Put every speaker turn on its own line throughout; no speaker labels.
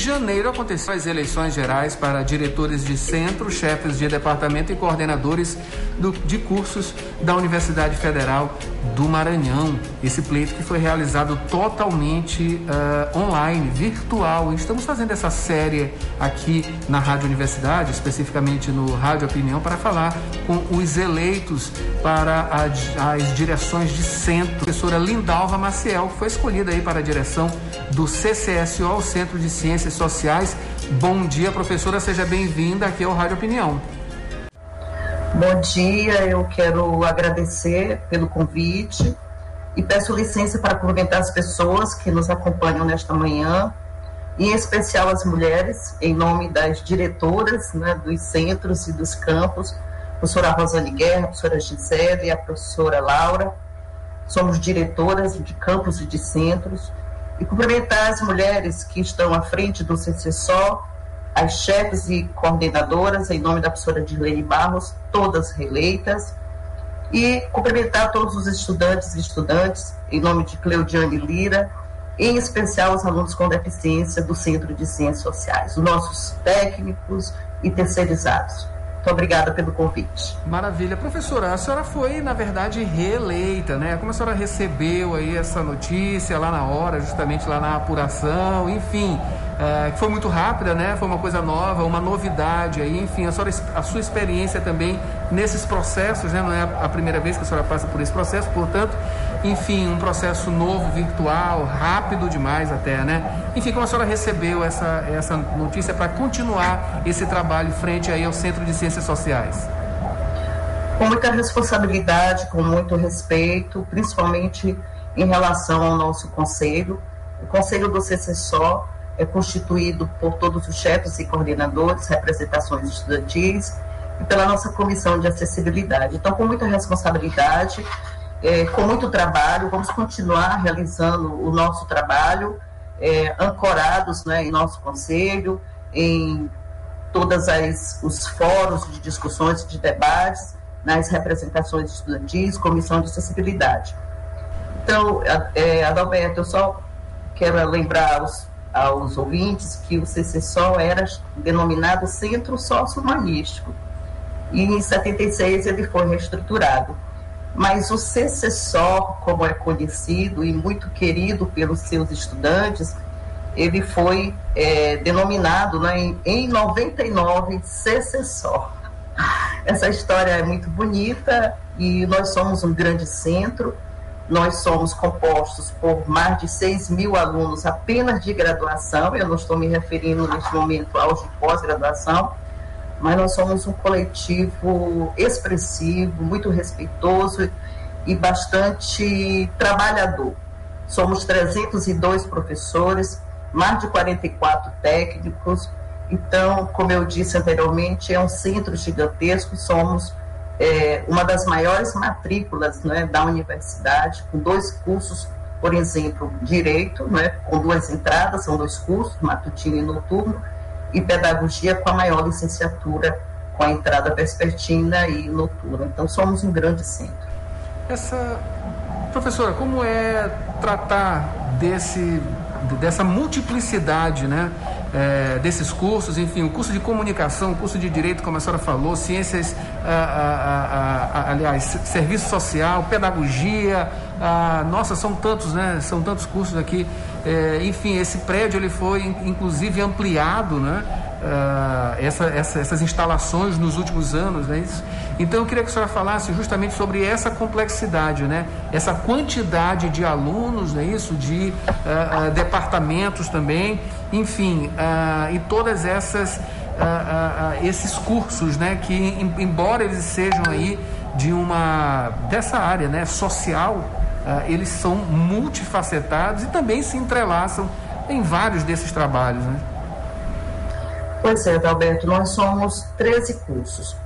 janeiro aconteceram as eleições gerais para diretores de centro, chefes de departamento e coordenadores do, de cursos da Universidade Federal do Maranhão. Esse pleito que foi realizado totalmente uh, online, virtual. Estamos fazendo essa série aqui na Rádio Universidade, especificamente no Rádio Opinião, para falar com os eleitos para a, as direções de centro. A professora Lindalva Maciel, foi escolhida aí para a direção do CCSO, Centro de Ciências Sociais. Bom dia, professora, seja bem-vinda aqui ao Rádio Opinião.
Bom dia, eu quero agradecer pelo convite e peço licença para cumprimentar as pessoas que nos acompanham nesta manhã, em especial as mulheres, em nome das diretoras né, dos centros e dos campos, professora Rosane Guerra, professora Gisele e a professora Laura. Somos diretoras de campos e de centros. E cumprimentar as mulheres que estão à frente do CCSO as chefes e coordenadoras, em nome da professora Dirlene Barros, todas reeleitas, e cumprimentar todos os estudantes e estudantes, em nome de Cleudiane Lira, em especial os alunos com deficiência do Centro de Ciências Sociais, os nossos técnicos e terceirizados. Muito obrigada pelo convite.
Maravilha. Professora, a senhora foi, na verdade, reeleita, né? Como a senhora recebeu aí essa notícia lá na hora, justamente lá na apuração, enfim, é, que foi muito rápida, né? Foi uma coisa nova, uma novidade aí, enfim, a, senhora, a sua experiência também nesses processos, né? Não é a primeira vez que a senhora passa por esse processo, portanto, enfim, um processo novo, virtual, rápido demais até, né? Enfim, como a senhora recebeu essa, essa notícia para continuar esse trabalho frente aí ao Centro de Ciências Sociais?
Com muita responsabilidade, com muito respeito, principalmente em relação ao nosso conselho. O conselho do CCSO é constituído por todos os chefes e coordenadores, representações estudantis e pela nossa comissão de acessibilidade. Então, com muita responsabilidade, é, com muito trabalho, vamos continuar realizando o nosso trabalho, é, ancorados né, em nosso conselho, em todos os fóruns de discussões, de debates, nas representações estudantis, comissão de acessibilidade. Então, é, Adalberto, eu só quero lembrar os aos ouvintes que o CCSOL era denominado Centro Sociohumanístico e em 76 ele foi reestruturado. Mas o CCSO, como é conhecido e muito querido pelos seus estudantes, ele foi é, denominado né, em, em 99 CCSO. Essa história é muito bonita e nós somos um grande centro nós somos compostos por mais de 6 mil alunos apenas de graduação, eu não estou me referindo neste momento aos de pós-graduação, mas nós somos um coletivo expressivo, muito respeitoso e bastante trabalhador. Somos 302 professores, mais de 44 técnicos, então, como eu disse anteriormente, é um centro gigantesco, somos é, uma das maiores matrículas né, da universidade, com dois cursos, por exemplo, direito, né, com duas entradas, são dois cursos, matutino e noturno, e pedagogia com a maior licenciatura, com a entrada vespertina e noturna. Então, somos um grande centro.
Essa professora, como é tratar desse dessa multiplicidade, né? É, desses cursos, enfim, o curso de comunicação, o curso de direito, como a senhora falou, ciências, aliás, serviço social, pedagogia, nossa, são tantos, né? São tantos cursos aqui. É, enfim, esse prédio ele foi inclusive ampliado, né? Uh, essa, essa, essas instalações nos últimos anos? Isso. Então eu queria que a senhora falasse justamente sobre essa complexidade, né? Essa quantidade de alunos, né? Isso, de uh, uh, departamentos também, enfim, e todas essas esses cursos, né? Que embora eles sejam aí de uma dessa área, né? Social, eles são multifacetados e também se entrelaçam em vários desses trabalhos, né?
Pois é, Adalberto, nós somos 13 cursos.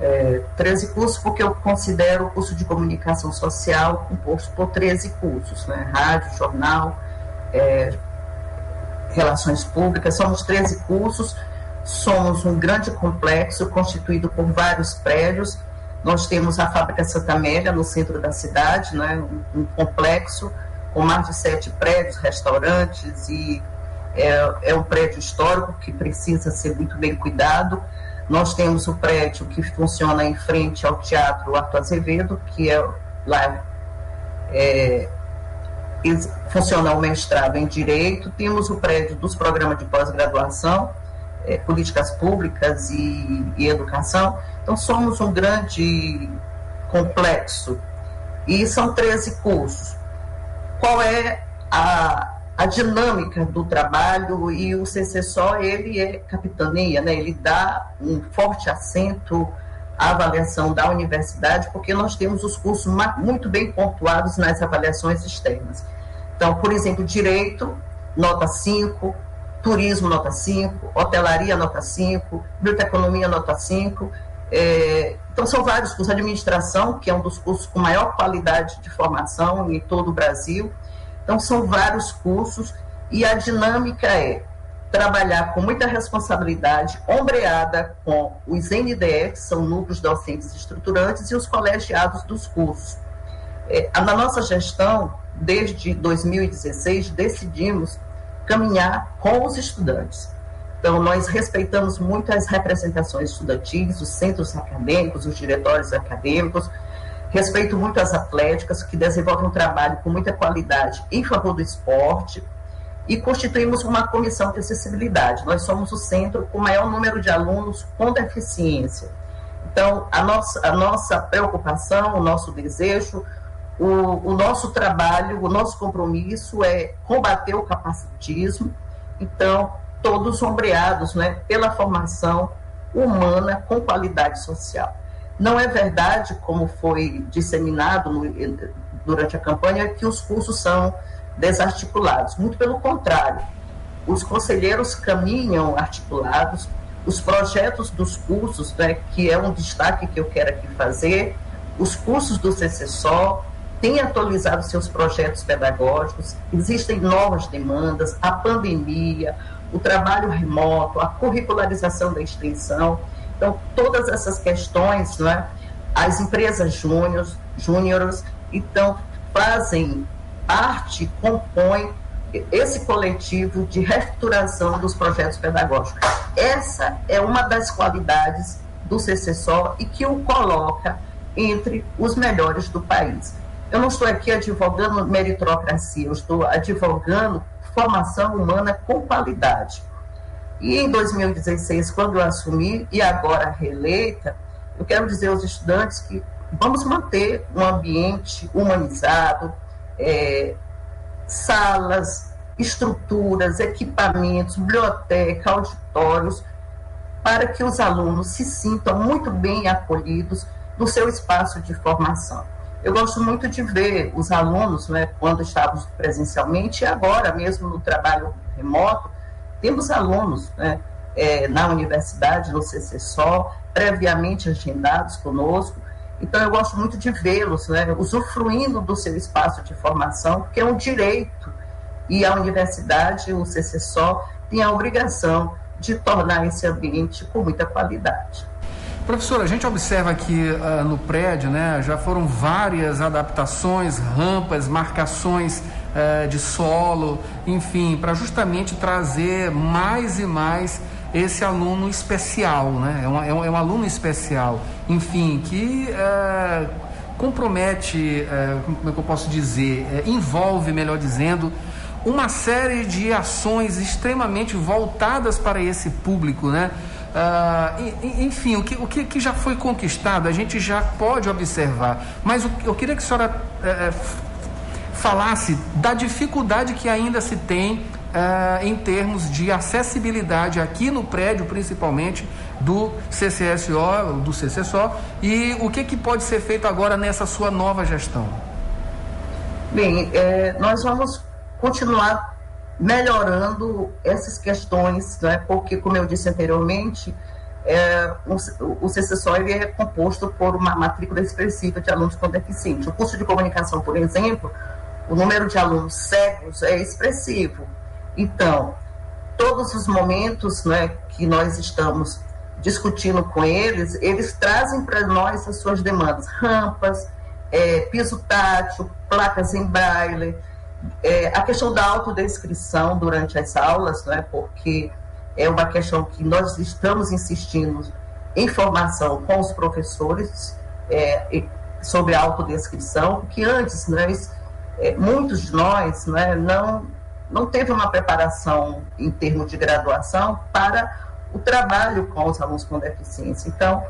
É, 13 cursos porque eu considero o curso de comunicação social composto por 13 cursos, né? Rádio, jornal, é, relações públicas, somos 13 cursos, somos um grande complexo constituído por vários prédios. Nós temos a Fábrica Santa Amélia, no centro da cidade, né? um, um complexo com mais de sete prédios, restaurantes e é, é um prédio histórico que precisa ser muito bem cuidado. Nós temos o prédio que funciona em frente ao Teatro Arthur Azevedo, que é lá é, funciona o mestrado em Direito. Temos o prédio dos programas de pós-graduação, é, Políticas Públicas e, e Educação. Então, somos um grande complexo. E são 13 cursos. Qual é a, a dinâmica do trabalho e o CCSO ele é capitania, né? ele dá um forte acento à avaliação da universidade, porque nós temos os cursos muito bem pontuados nas avaliações externas. Então, por exemplo, direito, nota 5, turismo, nota 5, hotelaria, nota 5, biblioteconomia, nota 5. É, então, são vários cursos. Administração, que é um dos cursos com maior qualidade de formação em todo o Brasil, então, são vários cursos e a dinâmica é trabalhar com muita responsabilidade, ombreada com os NDE, que são núcleos docentes estruturantes, e os colegiados dos cursos. É, na nossa gestão, desde 2016, decidimos caminhar com os estudantes. Então, nós respeitamos muito as representações estudantis, os centros acadêmicos, os diretórios acadêmicos, Respeito muito as atléticas, que desenvolvem um trabalho com muita qualidade em favor do esporte, e constituímos uma comissão de acessibilidade. Nós somos o centro com maior número de alunos com deficiência. Então, a nossa, a nossa preocupação, o nosso desejo, o, o nosso trabalho, o nosso compromisso é combater o capacitismo. Então, todos sombreados né, pela formação humana com qualidade social. Não é verdade, como foi disseminado no, durante a campanha, que os cursos são desarticulados. Muito pelo contrário, os conselheiros caminham articulados, os projetos dos cursos, né, que é um destaque que eu quero aqui fazer, os cursos do CCSO têm atualizado seus projetos pedagógicos, existem novas demandas, a pandemia, o trabalho remoto, a curricularização da extensão. Então, todas essas questões, né, as empresas júniores, então, fazem parte, compõem esse coletivo de reestruturação dos projetos pedagógicos. Essa é uma das qualidades do CCSO e que o coloca entre os melhores do país. Eu não estou aqui advogando meritocracia, eu estou advogando formação humana com qualidade. E em 2016, quando eu assumi, e agora reeleita, eu quero dizer aos estudantes que vamos manter um ambiente humanizado, é, salas, estruturas, equipamentos, biblioteca, auditórios, para que os alunos se sintam muito bem acolhidos no seu espaço de formação. Eu gosto muito de ver os alunos, né, quando estávamos presencialmente, e agora mesmo no trabalho remoto, temos alunos né, é, na universidade, no CCSO, previamente agendados conosco. Então, eu gosto muito de vê-los, né, usufruindo do seu espaço de formação, porque é um direito. E a universidade, o CCSO, tem a obrigação de tornar esse ambiente com muita qualidade.
Professor, a gente observa aqui uh, no prédio, né, já foram várias adaptações, rampas, marcações uh, de solo, enfim, para justamente trazer mais e mais esse aluno especial, né? É um, é um, é um aluno especial, enfim, que uh, compromete, como é que eu posso dizer, envolve, melhor dizendo, uma série de ações extremamente voltadas para esse público, né? Uh, enfim, o, que, o que, já foi conquistado a gente já pode observar, mas eu queria que a senhora uh, falasse da dificuldade que ainda se tem uh, em termos de acessibilidade aqui no prédio, principalmente do CCSO, do CCSO, e o que, que pode ser feito agora nessa sua nova gestão.
Bem, é, nós vamos continuar melhorando essas questões, né? porque, como eu disse anteriormente, é, o, o CCSO é composto por uma matrícula expressiva de alunos com deficiência. O curso de comunicação, por exemplo, o número de alunos cegos é expressivo. Então, todos os momentos né, que nós estamos discutindo com eles, eles trazem para nós as suas demandas, rampas, é, piso tátil, placas em braille, É, a questão da autodescrição durante as aulas, né, porque é uma questão que nós estamos insistindo em formação com os professores é, sobre a autodescrição, porque antes nós, é, muitos de nós né, não, não teve uma preparação em termos de graduação para o trabalho com os alunos com deficiência. Então,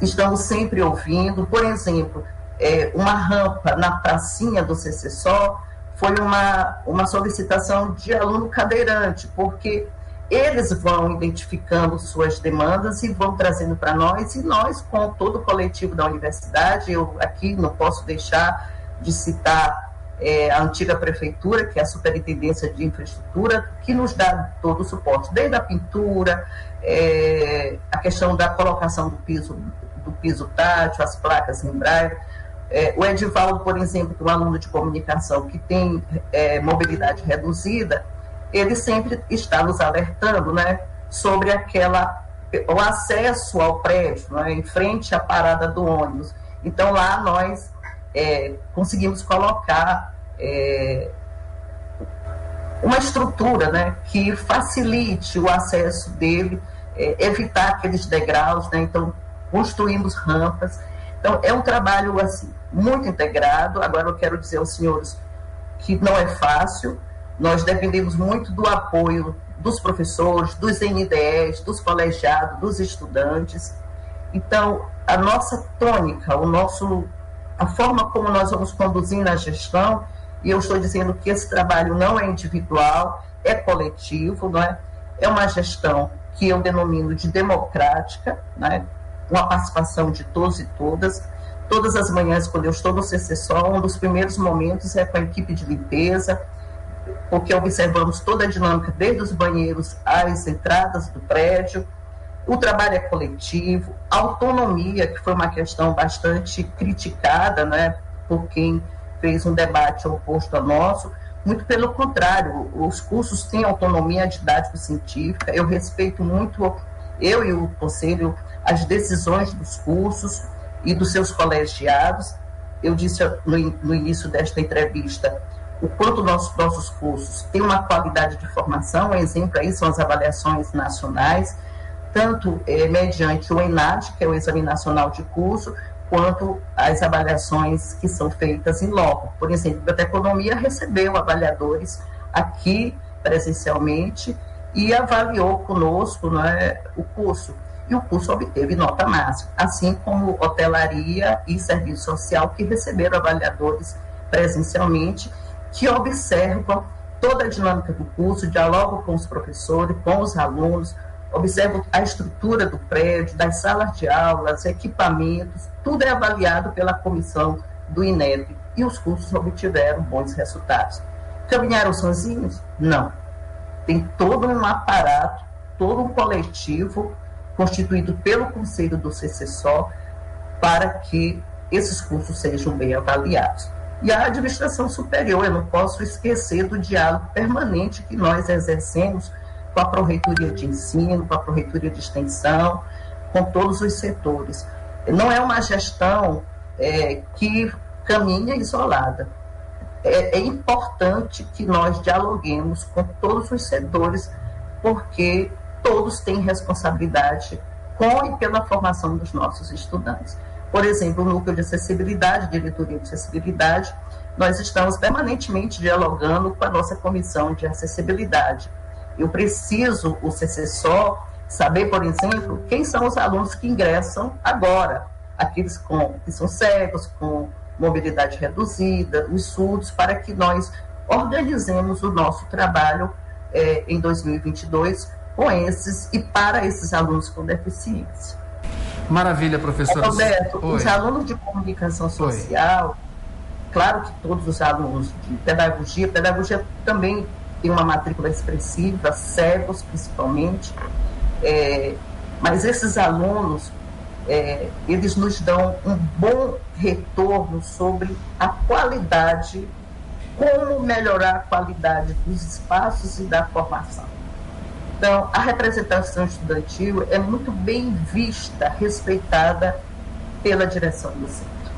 estamos sempre ouvindo, por exemplo, é, uma rampa na pracinha do CCSO foi uma, uma solicitação de aluno cadeirante, porque eles vão identificando suas demandas e vão trazendo para nós, e nós, com todo o coletivo da universidade, eu aqui não posso deixar de citar é, a antiga prefeitura, que é a Superintendência de Infraestrutura, que nos dá todo o suporte, desde a pintura, é, a questão da colocação do piso, do piso tátil, as placas em braille. É, o Edivaldo, por exemplo, que é um aluno de comunicação que tem é, mobilidade reduzida, ele sempre está nos alertando né, sobre aquela o acesso ao prédio, né, em frente à parada do ônibus. Então lá nós é, conseguimos colocar é, uma estrutura né, que facilite o acesso dele, é, evitar aqueles degraus, né, então construímos rampas. Então é um trabalho assim muito integrado. Agora eu quero dizer aos senhores que não é fácil. Nós dependemos muito do apoio dos professores, dos NDEs, dos colegiados, dos estudantes. Então, a nossa tônica, o nosso a forma como nós vamos conduzir na gestão, e eu estou dizendo que esse trabalho não é individual, é coletivo, não é? É uma gestão que eu denomino de democrática, né? com a participação de todos e todas. Todas as manhãs, quando eu estou no CCSO, um dos primeiros momentos é com a equipe de limpeza, porque observamos toda a dinâmica, desde os banheiros às entradas do prédio, o trabalho é coletivo, a autonomia, que foi uma questão bastante criticada né, por quem fez um debate oposto ao nosso, muito pelo contrário, os cursos têm autonomia didático-científica, eu respeito muito, eu e o conselho, as decisões dos cursos e dos seus colegiados. Eu disse no, no início desta entrevista o quanto nossos, nossos cursos têm uma qualidade de formação, um exemplo aí são as avaliações nacionais, tanto é, mediante o ENAD, que é o Exame Nacional de Curso, quanto as avaliações que são feitas em loco. Por exemplo, a Economia recebeu avaliadores aqui presencialmente e avaliou conosco né, o curso. E o curso obteve nota máxima, assim como hotelaria e serviço social, que receberam avaliadores presencialmente, que observam toda a dinâmica do curso, dialogam com os professores, com os alunos, observo a estrutura do prédio, das salas de aulas, equipamentos, tudo é avaliado pela comissão do INEP e os cursos obtiveram bons resultados. Caminharam sozinhos? Não. Tem todo um aparato, todo um coletivo constituído pelo Conselho do CCSO para que esses cursos sejam bem avaliados. E a administração superior, eu não posso esquecer do diálogo permanente que nós exercemos com a Proreitoria de Ensino, com a Proreitoria de Extensão, com todos os setores. Não é uma gestão é, que caminha isolada. É, é importante que nós dialoguemos com todos os setores, porque todos têm responsabilidade com e pela formação dos nossos estudantes. Por exemplo, o núcleo de acessibilidade, diretoria de acessibilidade, nós estamos permanentemente dialogando com a nossa comissão de acessibilidade eu preciso, o CCSO, saber, por exemplo, quem são os alunos que ingressam agora, aqueles com, que são cegos, com mobilidade reduzida, os surdos, para que nós organizemos o nosso trabalho é, em 2022 com esses e para esses alunos com deficiência.
Maravilha, professora.
Roberto, Oi. os alunos de comunicação social, Oi. claro que todos os alunos de pedagogia, pedagogia também tem uma matrícula expressiva, cegos principalmente, é, mas esses alunos, é, eles nos dão um bom retorno sobre a qualidade, como melhorar a qualidade dos espaços e da formação. Então, a representação estudantil é muito bem vista, respeitada pela direção do centro.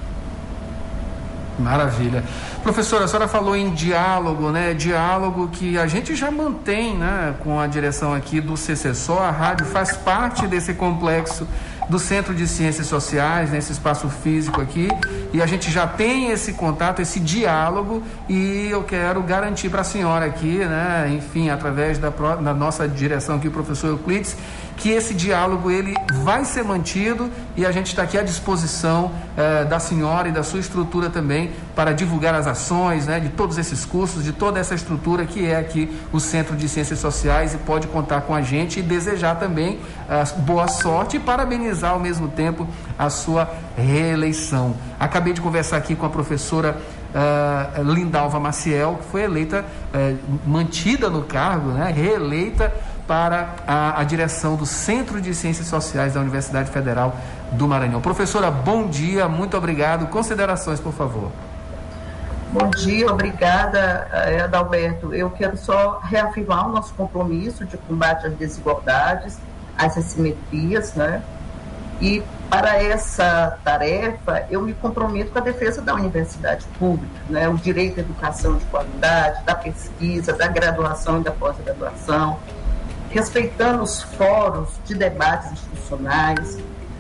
Maravilha. Professora, a senhora falou em diálogo, né? Diálogo que a gente já mantém, né? Com a direção aqui do CCSO, a rádio faz parte desse complexo do Centro de Ciências Sociais, nesse espaço físico aqui, e a gente já tem esse contato, esse diálogo, e eu quero garantir para a senhora aqui, né, enfim, através da, da nossa direção aqui, o professor Euclides, que esse diálogo ele vai ser mantido e a gente está aqui à disposição eh, da senhora e da sua estrutura também para divulgar as ações né, de todos esses cursos, de toda essa estrutura que é aqui o Centro de Ciências Sociais e pode contar com a gente e desejar também uh, boa sorte e parabenizar ao mesmo tempo a sua reeleição. Acabei de conversar aqui com a professora uh, Lindalva Maciel, que foi eleita, uh, mantida no cargo, né, reeleita para a, a, direção do Centro de Ciências Sociais da Universidade Federal do Maranhão. Professora, bom dia, muito obrigado. Considerações, por favor.
Bom dia, obrigada, eh, Adalberto. Eu quero só reafirmar o nosso compromisso de combate às desigualdades, às assimetrias, né? E para essa tarefa, eu me comprometo com a defesa da universidade pública, né? o direito à educação de qualidade, da pesquisa, da graduação e da pós-graduação, respeitando os fóruns de debates institucionais,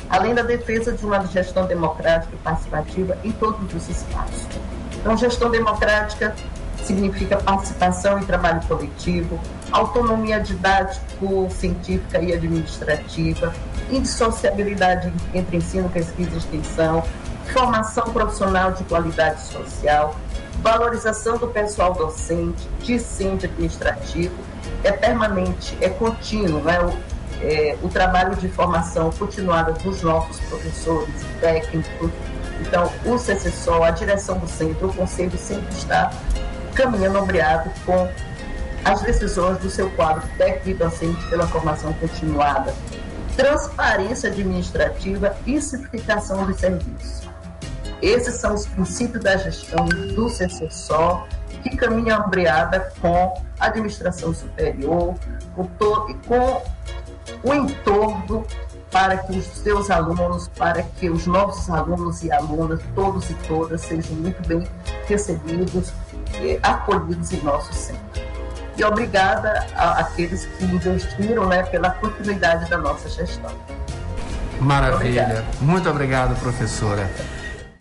além da defesa de uma gestão democrática e participativa em todos os espaços. Então, gestão democrática significa participação e trabalho coletivo, autonomia didático-científica e administrativa, indissociabilidade entre ensino, pesquisa e extensão, formação profissional de qualidade social, valorização do pessoal docente, discente administrativo, é permanente, é contínuo, né? o, é, o trabalho de formação continuada dos nossos professores e técnicos. Então, o CCSO, a direção do centro, o conselho sempre está caminhando ombreado com as decisões do seu quadro técnico docente pela formação continuada, transparência administrativa e simplificação dos serviços. Esses são os princípios da gestão do CCSO, que caminha ombreada com a administração superior, com, com o entorno para que os seus alunos, para que os nossos alunos e alunas, todos e todas, sejam muito bem recebidos e acolhidos em nosso centro. E obrigada àqueles que investiram né, pela continuidade da nossa gestão.
Maravilha. Muito obrigado, professora.